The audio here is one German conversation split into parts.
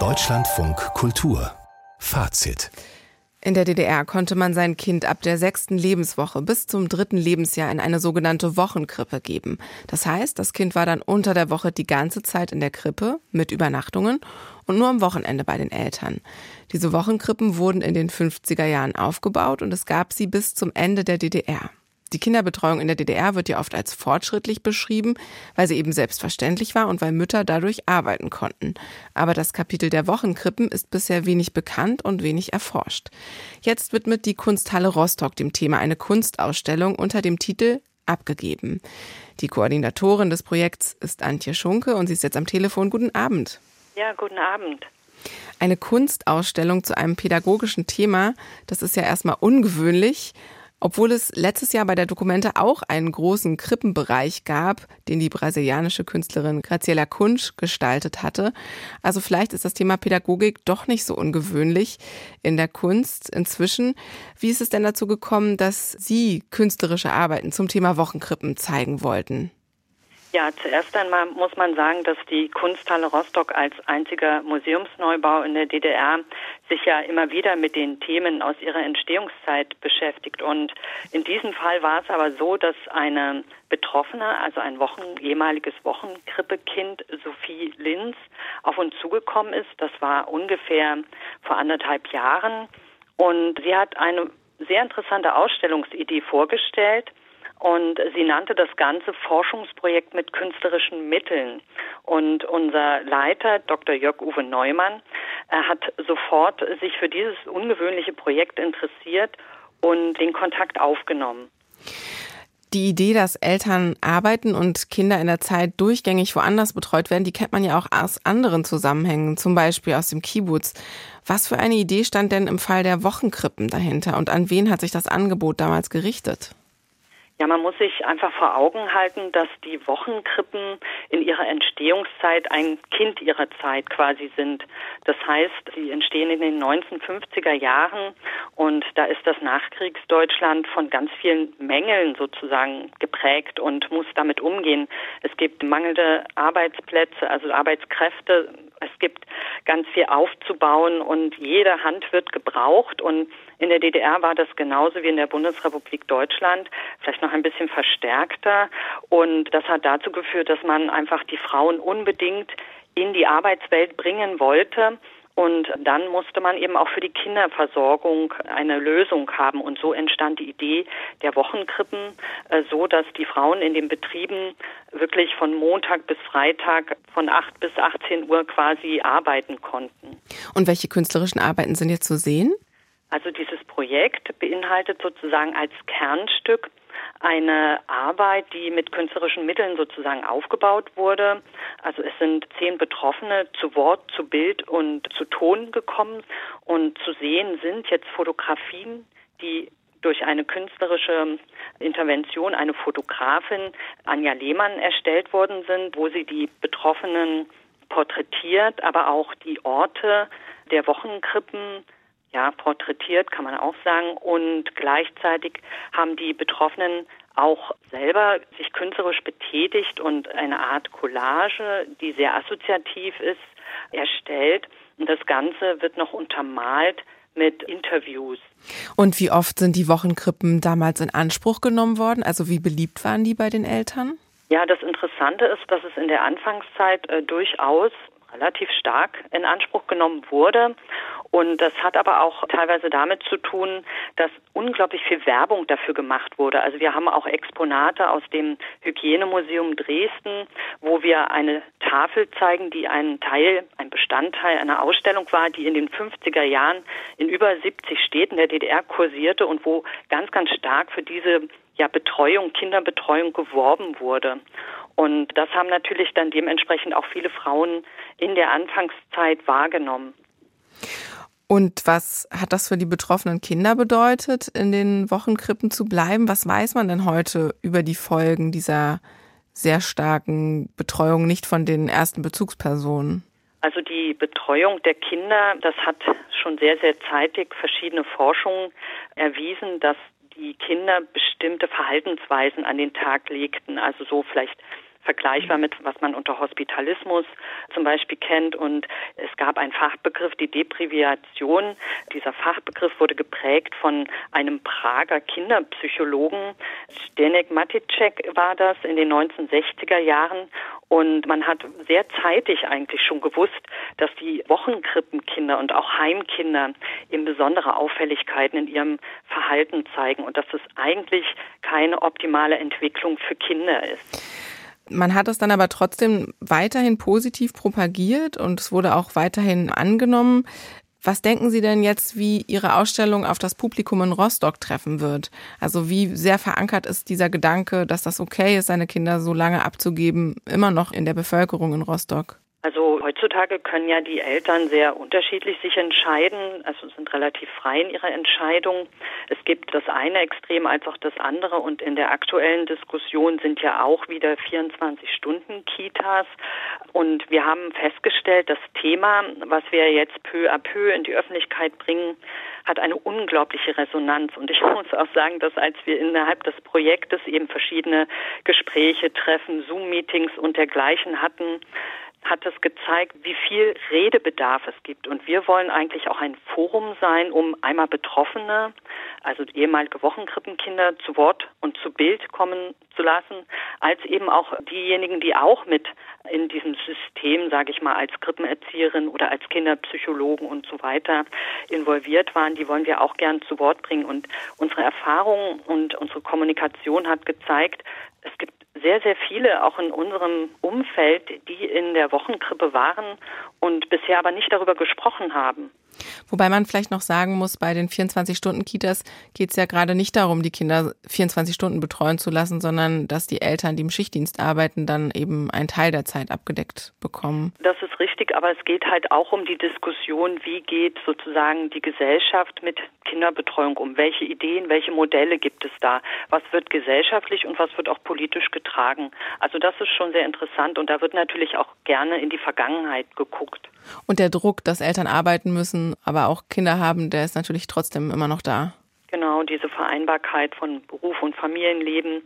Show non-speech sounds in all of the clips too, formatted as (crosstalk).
Deutschlandfunk Kultur Fazit in der DDR konnte man sein Kind ab der sechsten Lebenswoche bis zum dritten Lebensjahr in eine sogenannte Wochenkrippe geben. Das heißt, das Kind war dann unter der Woche die ganze Zeit in der Krippe mit Übernachtungen und nur am Wochenende bei den Eltern. Diese Wochenkrippen wurden in den 50er Jahren aufgebaut und es gab sie bis zum Ende der DDR. Die Kinderbetreuung in der DDR wird ja oft als fortschrittlich beschrieben, weil sie eben selbstverständlich war und weil Mütter dadurch arbeiten konnten. Aber das Kapitel der Wochenkrippen ist bisher wenig bekannt und wenig erforscht. Jetzt widmet die Kunsthalle Rostock dem Thema eine Kunstausstellung unter dem Titel Abgegeben. Die Koordinatorin des Projekts ist Antje Schunke und sie ist jetzt am Telefon. Guten Abend. Ja, guten Abend. Eine Kunstausstellung zu einem pädagogischen Thema, das ist ja erstmal ungewöhnlich. Obwohl es letztes Jahr bei der Dokumente auch einen großen Krippenbereich gab, den die brasilianische Künstlerin Graciela Kunsch gestaltet hatte. Also vielleicht ist das Thema Pädagogik doch nicht so ungewöhnlich in der Kunst inzwischen. Wie ist es denn dazu gekommen, dass Sie künstlerische Arbeiten zum Thema Wochenkrippen zeigen wollten? Ja, zuerst einmal muss man sagen, dass die Kunsthalle Rostock als einziger Museumsneubau in der DDR sich ja immer wieder mit den Themen aus ihrer Entstehungszeit beschäftigt. Und in diesem Fall war es aber so, dass eine Betroffene, also ein Wochen, ehemaliges Wochenkrippekind, Sophie Linz, auf uns zugekommen ist. Das war ungefähr vor anderthalb Jahren. Und sie hat eine sehr interessante Ausstellungsidee vorgestellt und sie nannte das Ganze Forschungsprojekt mit künstlerischen Mitteln. Und unser Leiter, Dr. Jörg-Uwe Neumann, hat sofort sich für dieses ungewöhnliche Projekt interessiert und den Kontakt aufgenommen. Die Idee, dass Eltern arbeiten und Kinder in der Zeit durchgängig woanders betreut werden, die kennt man ja auch aus anderen Zusammenhängen, zum Beispiel aus dem Kibbutz. Was für eine Idee stand denn im Fall der Wochenkrippen dahinter und an wen hat sich das Angebot damals gerichtet? Ja, man muss sich einfach vor Augen halten, dass die Wochenkrippen in ihrer Entstehungszeit ein Kind ihrer Zeit quasi sind. Das heißt, sie entstehen in den 1950er Jahren und da ist das Nachkriegsdeutschland von ganz vielen Mängeln sozusagen geprägt und muss damit umgehen. Es gibt mangelnde Arbeitsplätze, also Arbeitskräfte. Es gibt ganz viel aufzubauen und jede Hand wird gebraucht und in der DDR war das genauso wie in der Bundesrepublik Deutschland, vielleicht noch ein bisschen verstärkter. Und das hat dazu geführt, dass man einfach die Frauen unbedingt in die Arbeitswelt bringen wollte. Und dann musste man eben auch für die Kinderversorgung eine Lösung haben. Und so entstand die Idee der Wochenkrippen, äh, so dass die Frauen in den Betrieben wirklich von Montag bis Freitag von 8 bis 18 Uhr quasi arbeiten konnten. Und welche künstlerischen Arbeiten sind jetzt zu sehen? Also dieses Projekt beinhaltet sozusagen als Kernstück eine Arbeit, die mit künstlerischen Mitteln sozusagen aufgebaut wurde. Also es sind zehn Betroffene zu Wort, zu Bild und zu Ton gekommen und zu sehen sind jetzt Fotografien, die durch eine künstlerische Intervention, eine Fotografin, Anja Lehmann, erstellt worden sind, wo sie die Betroffenen porträtiert, aber auch die Orte der Wochenkrippen ja, porträtiert, kann man auch sagen. Und gleichzeitig haben die Betroffenen auch selber sich künstlerisch betätigt und eine Art Collage, die sehr assoziativ ist, erstellt. Und das Ganze wird noch untermalt mit Interviews. Und wie oft sind die Wochenkrippen damals in Anspruch genommen worden? Also wie beliebt waren die bei den Eltern? Ja, das Interessante ist, dass es in der Anfangszeit äh, durchaus relativ stark in Anspruch genommen wurde. Und das hat aber auch teilweise damit zu tun, dass unglaublich viel Werbung dafür gemacht wurde. Also wir haben auch Exponate aus dem Hygienemuseum Dresden, wo wir eine Tafel zeigen, die ein Teil, ein Bestandteil einer Ausstellung war, die in den 50er Jahren in über 70 Städten der DDR kursierte und wo ganz, ganz stark für diese ja, Betreuung, Kinderbetreuung geworben wurde. Und das haben natürlich dann dementsprechend auch viele Frauen in der Anfangszeit wahrgenommen. Und was hat das für die betroffenen Kinder bedeutet, in den Wochenkrippen zu bleiben? Was weiß man denn heute über die Folgen dieser sehr starken Betreuung nicht von den ersten Bezugspersonen? Also die Betreuung der Kinder, das hat schon sehr, sehr zeitig verschiedene Forschungen erwiesen, dass die Kinder bestimmte Verhaltensweisen an den Tag legten. Also so vielleicht vergleichbar mit, was man unter Hospitalismus zum Beispiel kennt. Und es gab einen Fachbegriff, die Deprivation. Dieser Fachbegriff wurde geprägt von einem Prager Kinderpsychologen. Zdenek Maticek war das in den 1960er Jahren. Und man hat sehr zeitig eigentlich schon gewusst, dass die Wochenkrippenkinder und auch Heimkinder eben besondere Auffälligkeiten in ihrem Verhalten zeigen und dass es eigentlich keine optimale Entwicklung für Kinder ist. Man hat es dann aber trotzdem weiterhin positiv propagiert und es wurde auch weiterhin angenommen. Was denken Sie denn jetzt, wie Ihre Ausstellung auf das Publikum in Rostock treffen wird? Also wie sehr verankert ist dieser Gedanke, dass das okay ist, seine Kinder so lange abzugeben, immer noch in der Bevölkerung in Rostock? Also heutzutage können ja die Eltern sehr unterschiedlich sich entscheiden, also sind relativ frei in ihrer Entscheidung. Es gibt das eine Extrem als auch das andere und in der aktuellen Diskussion sind ja auch wieder 24 Stunden Kitas und wir haben festgestellt, das Thema, was wir jetzt peu à peu in die Öffentlichkeit bringen, hat eine unglaubliche Resonanz. Und ich (laughs) muss auch sagen, dass als wir innerhalb des Projektes eben verschiedene Gespräche, Treffen, Zoom-Meetings und dergleichen hatten, hat es gezeigt, wie viel Redebedarf es gibt. Und wir wollen eigentlich auch ein Forum sein, um einmal Betroffene, also ehemalige Wochenkrippenkinder, zu Wort und zu Bild kommen zu lassen, als eben auch diejenigen, die auch mit in diesem System, sage ich mal, als Krippenerzieherin oder als Kinderpsychologen und so weiter involviert waren, die wollen wir auch gern zu Wort bringen. Und unsere Erfahrung und unsere Kommunikation hat gezeigt, es gibt sehr, sehr viele, auch in unserem Umfeld, die in der Wochenkrippe waren und bisher aber nicht darüber gesprochen haben. Wobei man vielleicht noch sagen muss, bei den 24-Stunden-Kitas geht es ja gerade nicht darum, die Kinder 24 Stunden betreuen zu lassen, sondern dass die Eltern, die im Schichtdienst arbeiten, dann eben einen Teil der Zeit abgedeckt bekommen. Das ist richtig, aber es geht halt auch um die Diskussion, wie geht sozusagen die Gesellschaft mit Kinderbetreuung um? Welche Ideen, welche Modelle gibt es da? Was wird gesellschaftlich und was wird auch politisch getragen? Also das ist schon sehr interessant und da wird natürlich auch gerne in die Vergangenheit geguckt. Und der Druck, dass Eltern arbeiten aber auch Kinder haben, der ist natürlich trotzdem immer noch da. Genau, diese Vereinbarkeit von Beruf und Familienleben,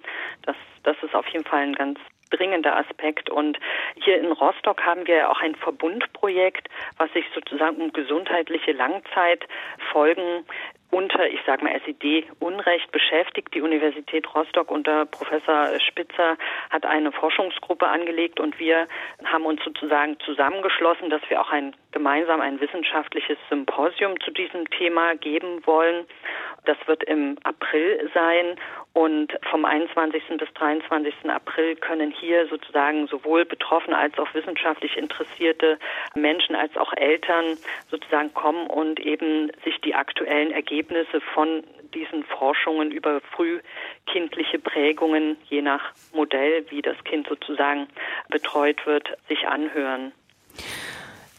das, das ist auf jeden Fall ein ganz dringender Aspekt. Und hier in Rostock haben wir auch ein Verbundprojekt, was sich sozusagen um gesundheitliche Langzeitfolgen unter, ich sage mal, SED-Unrecht beschäftigt. Die Universität Rostock unter Professor Spitzer hat eine Forschungsgruppe angelegt und wir haben uns sozusagen zusammengeschlossen, dass wir auch ein gemeinsam ein wissenschaftliches Symposium zu diesem Thema geben wollen. Das wird im April sein und vom 21. bis 23. April können hier sozusagen sowohl Betroffene als auch wissenschaftlich interessierte Menschen als auch Eltern sozusagen kommen und eben sich die aktuellen Ergebnisse von diesen Forschungen über frühkindliche Prägungen, je nach Modell, wie das Kind sozusagen betreut wird, sich anhören.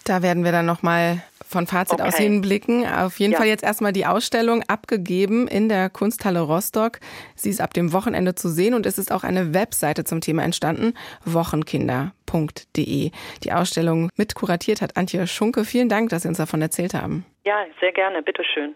Da werden wir dann nochmal von Fazit okay. aus hinblicken. Auf jeden ja. Fall jetzt erstmal die Ausstellung abgegeben in der Kunsthalle Rostock. Sie ist ab dem Wochenende zu sehen und es ist auch eine Webseite zum Thema entstanden, wochenkinder.de. Die Ausstellung mit kuratiert hat Antje Schunke. Vielen Dank, dass Sie uns davon erzählt haben. Ja, sehr gerne. Bitteschön.